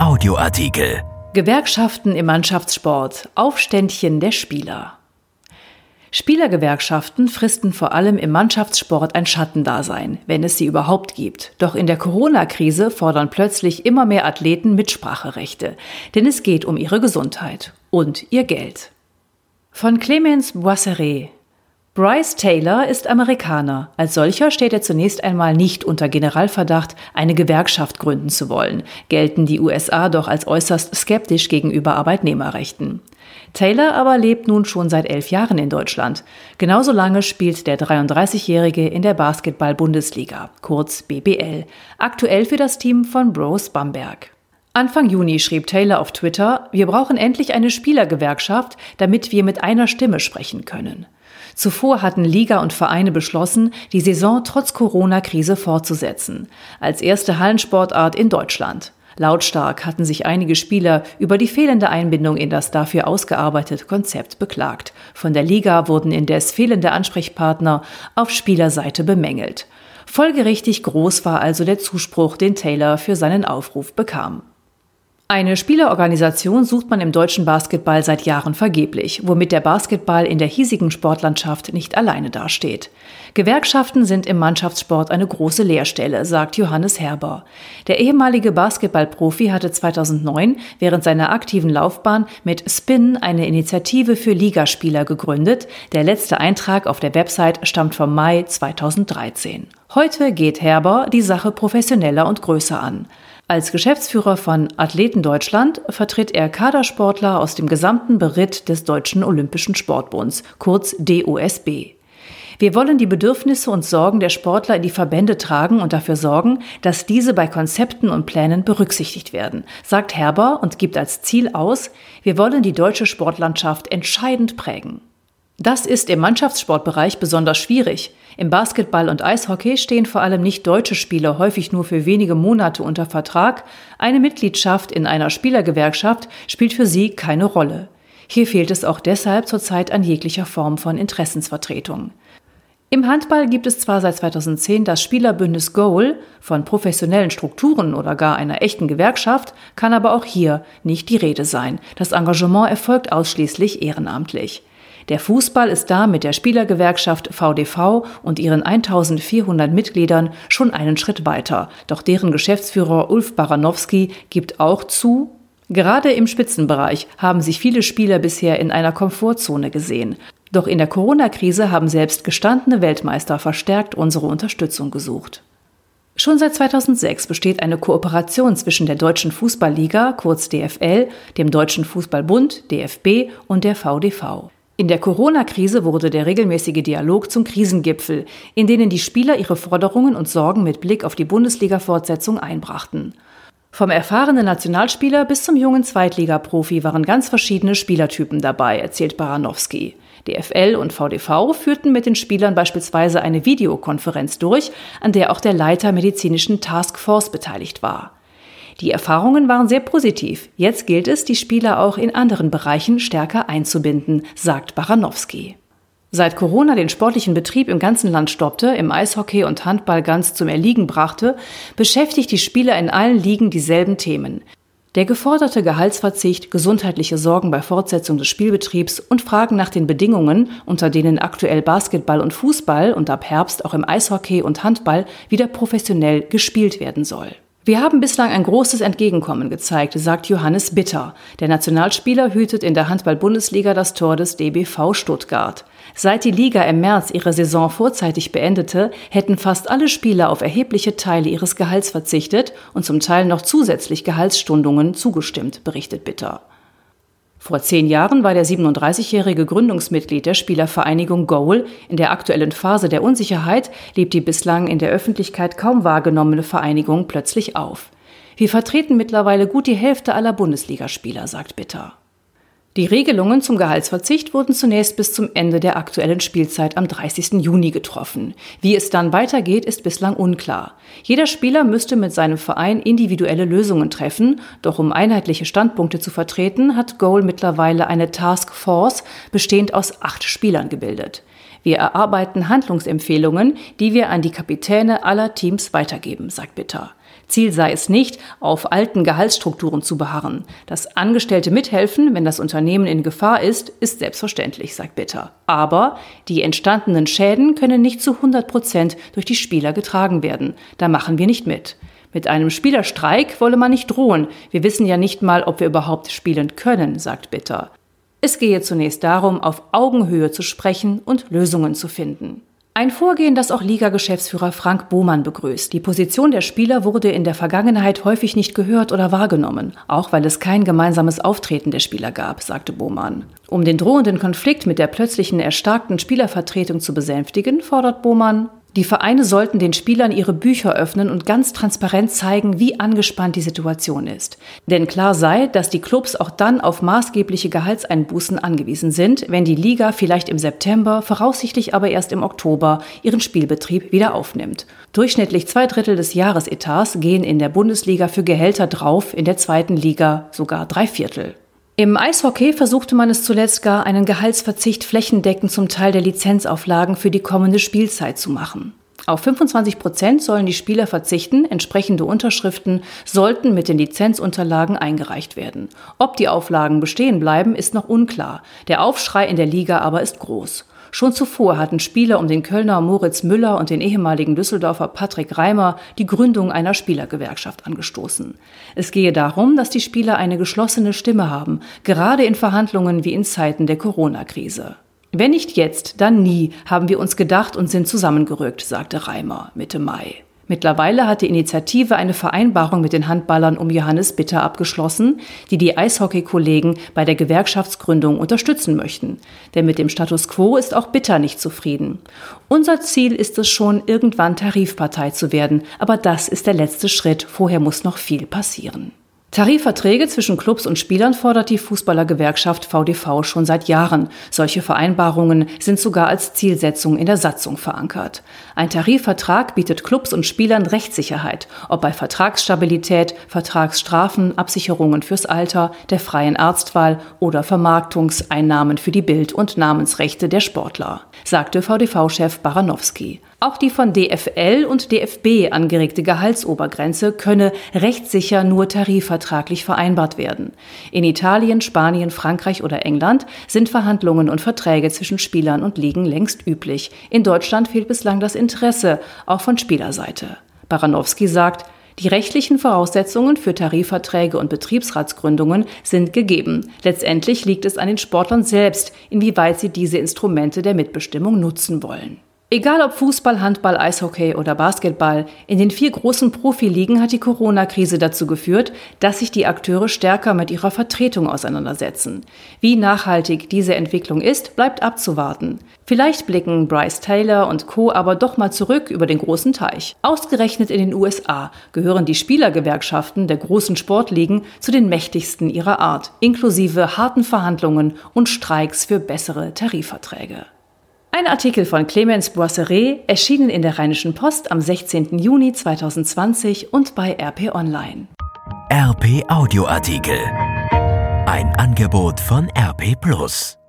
Audioartikel. Gewerkschaften im Mannschaftssport. Aufständchen der Spieler. Spielergewerkschaften fristen vor allem im Mannschaftssport ein Schattendasein, wenn es sie überhaupt gibt. Doch in der Corona-Krise fordern plötzlich immer mehr Athleten Mitspracherechte, denn es geht um ihre Gesundheit und ihr Geld. Von Clemens Boisseret, Bryce Taylor ist Amerikaner. Als solcher steht er zunächst einmal nicht unter Generalverdacht, eine Gewerkschaft gründen zu wollen, gelten die USA doch als äußerst skeptisch gegenüber Arbeitnehmerrechten. Taylor aber lebt nun schon seit elf Jahren in Deutschland. Genauso lange spielt der 33-Jährige in der Basketball-Bundesliga, kurz BBL, aktuell für das Team von Bros Bamberg. Anfang Juni schrieb Taylor auf Twitter, wir brauchen endlich eine Spielergewerkschaft, damit wir mit einer Stimme sprechen können. Zuvor hatten Liga und Vereine beschlossen, die Saison trotz Corona-Krise fortzusetzen, als erste Hallensportart in Deutschland. Lautstark hatten sich einige Spieler über die fehlende Einbindung in das dafür ausgearbeitete Konzept beklagt. Von der Liga wurden indes fehlende Ansprechpartner auf Spielerseite bemängelt. Folgerichtig groß war also der Zuspruch, den Taylor für seinen Aufruf bekam. Eine Spielerorganisation sucht man im deutschen Basketball seit Jahren vergeblich, womit der Basketball in der hiesigen Sportlandschaft nicht alleine dasteht. Gewerkschaften sind im Mannschaftssport eine große Leerstelle, sagt Johannes Herber. Der ehemalige Basketballprofi hatte 2009 während seiner aktiven Laufbahn mit Spin eine Initiative für Ligaspieler gegründet. Der letzte Eintrag auf der Website stammt vom Mai 2013. Heute geht Herber die Sache professioneller und größer an. Als Geschäftsführer von Athleten Deutschland vertritt er Kadersportler aus dem gesamten Beritt des Deutschen Olympischen Sportbunds, kurz DOSB. Wir wollen die Bedürfnisse und Sorgen der Sportler in die Verbände tragen und dafür sorgen, dass diese bei Konzepten und Plänen berücksichtigt werden, sagt Herber und gibt als Ziel aus, wir wollen die deutsche Sportlandschaft entscheidend prägen. Das ist im Mannschaftssportbereich besonders schwierig. Im Basketball und Eishockey stehen vor allem nicht deutsche Spieler häufig nur für wenige Monate unter Vertrag. Eine Mitgliedschaft in einer Spielergewerkschaft spielt für sie keine Rolle. Hier fehlt es auch deshalb zurzeit an jeglicher Form von Interessensvertretung. Im Handball gibt es zwar seit 2010 das Spielerbündnis Goal, von professionellen Strukturen oder gar einer echten Gewerkschaft kann aber auch hier nicht die Rede sein. Das Engagement erfolgt ausschließlich ehrenamtlich. Der Fußball ist da mit der Spielergewerkschaft VDV und ihren 1400 Mitgliedern schon einen Schritt weiter. Doch deren Geschäftsführer Ulf Baranowski gibt auch zu, Gerade im Spitzenbereich haben sich viele Spieler bisher in einer Komfortzone gesehen. Doch in der Corona-Krise haben selbst gestandene Weltmeister verstärkt unsere Unterstützung gesucht. Schon seit 2006 besteht eine Kooperation zwischen der Deutschen Fußballliga, kurz DFL, dem Deutschen Fußballbund, DFB und der VDV. In der Corona-Krise wurde der regelmäßige Dialog zum Krisengipfel, in denen die Spieler ihre Forderungen und Sorgen mit Blick auf die Bundesliga-Fortsetzung einbrachten. Vom erfahrenen Nationalspieler bis zum jungen Zweitligaprofi waren ganz verschiedene Spielertypen dabei, erzählt Baranowski. DFL und VDV führten mit den Spielern beispielsweise eine Videokonferenz durch, an der auch der Leiter medizinischen Taskforce beteiligt war. Die Erfahrungen waren sehr positiv. Jetzt gilt es, die Spieler auch in anderen Bereichen stärker einzubinden, sagt Baranowski. Seit Corona den sportlichen Betrieb im ganzen Land stoppte, im Eishockey und Handball ganz zum Erliegen brachte, beschäftigt die Spieler in allen Ligen dieselben Themen. Der geforderte Gehaltsverzicht, gesundheitliche Sorgen bei Fortsetzung des Spielbetriebs und Fragen nach den Bedingungen, unter denen aktuell Basketball und Fußball und ab Herbst auch im Eishockey und Handball wieder professionell gespielt werden soll. Wir haben bislang ein großes Entgegenkommen gezeigt, sagt Johannes Bitter. Der Nationalspieler hütet in der Handball-Bundesliga das Tor des DBV Stuttgart. Seit die Liga im März ihre Saison vorzeitig beendete, hätten fast alle Spieler auf erhebliche Teile ihres Gehalts verzichtet und zum Teil noch zusätzlich Gehaltsstundungen zugestimmt, berichtet Bitter. Vor zehn Jahren war der 37-jährige Gründungsmitglied der Spielervereinigung Goal. In der aktuellen Phase der Unsicherheit lebt die bislang in der Öffentlichkeit kaum wahrgenommene Vereinigung plötzlich auf. Wir vertreten mittlerweile gut die Hälfte aller Bundesligaspieler, sagt Bitter. Die Regelungen zum Gehaltsverzicht wurden zunächst bis zum Ende der aktuellen Spielzeit am 30. Juni getroffen. Wie es dann weitergeht, ist bislang unklar. Jeder Spieler müsste mit seinem Verein individuelle Lösungen treffen, doch um einheitliche Standpunkte zu vertreten, hat Goal mittlerweile eine Task Force bestehend aus acht Spielern gebildet. Wir erarbeiten Handlungsempfehlungen, die wir an die Kapitäne aller Teams weitergeben, sagt Bitter. Ziel sei es nicht, auf alten Gehaltsstrukturen zu beharren. Dass Angestellte mithelfen, wenn das Unternehmen in Gefahr ist, ist selbstverständlich, sagt Bitter. Aber die entstandenen Schäden können nicht zu 100 Prozent durch die Spieler getragen werden. Da machen wir nicht mit. Mit einem Spielerstreik wolle man nicht drohen. Wir wissen ja nicht mal, ob wir überhaupt spielen können, sagt Bitter. Es gehe zunächst darum, auf Augenhöhe zu sprechen und Lösungen zu finden. Ein Vorgehen, das auch Liga-Geschäftsführer Frank Bohmann begrüßt. Die Position der Spieler wurde in der Vergangenheit häufig nicht gehört oder wahrgenommen, auch weil es kein gemeinsames Auftreten der Spieler gab, sagte Bohmann. Um den drohenden Konflikt mit der plötzlichen erstarkten Spielervertretung zu besänftigen, fordert Bohmann die Vereine sollten den Spielern ihre Bücher öffnen und ganz transparent zeigen, wie angespannt die Situation ist. Denn klar sei, dass die Clubs auch dann auf maßgebliche Gehaltseinbußen angewiesen sind, wenn die Liga vielleicht im September, voraussichtlich aber erst im Oktober, ihren Spielbetrieb wieder aufnimmt. Durchschnittlich zwei Drittel des Jahresetats gehen in der Bundesliga für Gehälter drauf, in der zweiten Liga sogar drei Viertel. Im Eishockey versuchte man es zuletzt gar, einen Gehaltsverzicht flächendeckend zum Teil der Lizenzauflagen für die kommende Spielzeit zu machen. Auf 25 Prozent sollen die Spieler verzichten, entsprechende Unterschriften sollten mit den Lizenzunterlagen eingereicht werden. Ob die Auflagen bestehen bleiben, ist noch unklar. Der Aufschrei in der Liga aber ist groß. Schon zuvor hatten Spieler um den Kölner Moritz Müller und den ehemaligen Düsseldorfer Patrick Reimer die Gründung einer Spielergewerkschaft angestoßen. Es gehe darum, dass die Spieler eine geschlossene Stimme haben, gerade in Verhandlungen wie in Zeiten der Corona-Krise. Wenn nicht jetzt, dann nie, haben wir uns gedacht und sind zusammengerückt, sagte Reimer Mitte Mai. Mittlerweile hat die Initiative eine Vereinbarung mit den Handballern um Johannes Bitter abgeschlossen, die die Eishockey-Kollegen bei der Gewerkschaftsgründung unterstützen möchten. Denn mit dem Status quo ist auch Bitter nicht zufrieden. Unser Ziel ist es schon, irgendwann Tarifpartei zu werden, aber das ist der letzte Schritt. Vorher muss noch viel passieren. Tarifverträge zwischen Clubs und Spielern fordert die Fußballergewerkschaft VDV schon seit Jahren. Solche Vereinbarungen sind sogar als Zielsetzung in der Satzung verankert. Ein Tarifvertrag bietet Clubs und Spielern Rechtssicherheit, ob bei Vertragsstabilität, Vertragsstrafen, Absicherungen fürs Alter, der freien Arztwahl oder Vermarktungseinnahmen für die Bild- und Namensrechte der Sportler, sagte VDV-Chef Baranowski. Auch die von DFL und DFB angeregte Gehaltsobergrenze könne rechtssicher nur tarifvertraglich vereinbart werden. In Italien, Spanien, Frankreich oder England sind Verhandlungen und Verträge zwischen Spielern und Ligen längst üblich. In Deutschland fehlt bislang das Interesse, auch von Spielerseite. Baranowski sagt, die rechtlichen Voraussetzungen für Tarifverträge und Betriebsratsgründungen sind gegeben. Letztendlich liegt es an den Sportlern selbst, inwieweit sie diese Instrumente der Mitbestimmung nutzen wollen. Egal ob Fußball, Handball, Eishockey oder Basketball, in den vier großen Profiligen hat die Corona-Krise dazu geführt, dass sich die Akteure stärker mit ihrer Vertretung auseinandersetzen. Wie nachhaltig diese Entwicklung ist, bleibt abzuwarten. Vielleicht blicken Bryce Taylor und Co. aber doch mal zurück über den großen Teich. Ausgerechnet in den USA gehören die Spielergewerkschaften der großen Sportligen zu den mächtigsten ihrer Art, inklusive harten Verhandlungen und Streiks für bessere Tarifverträge. Ein Artikel von Clemens Boisseret, erschienen in der Rheinischen Post am 16. Juni 2020 und bei RP Online. RP Audioartikel. Ein Angebot von RP Plus.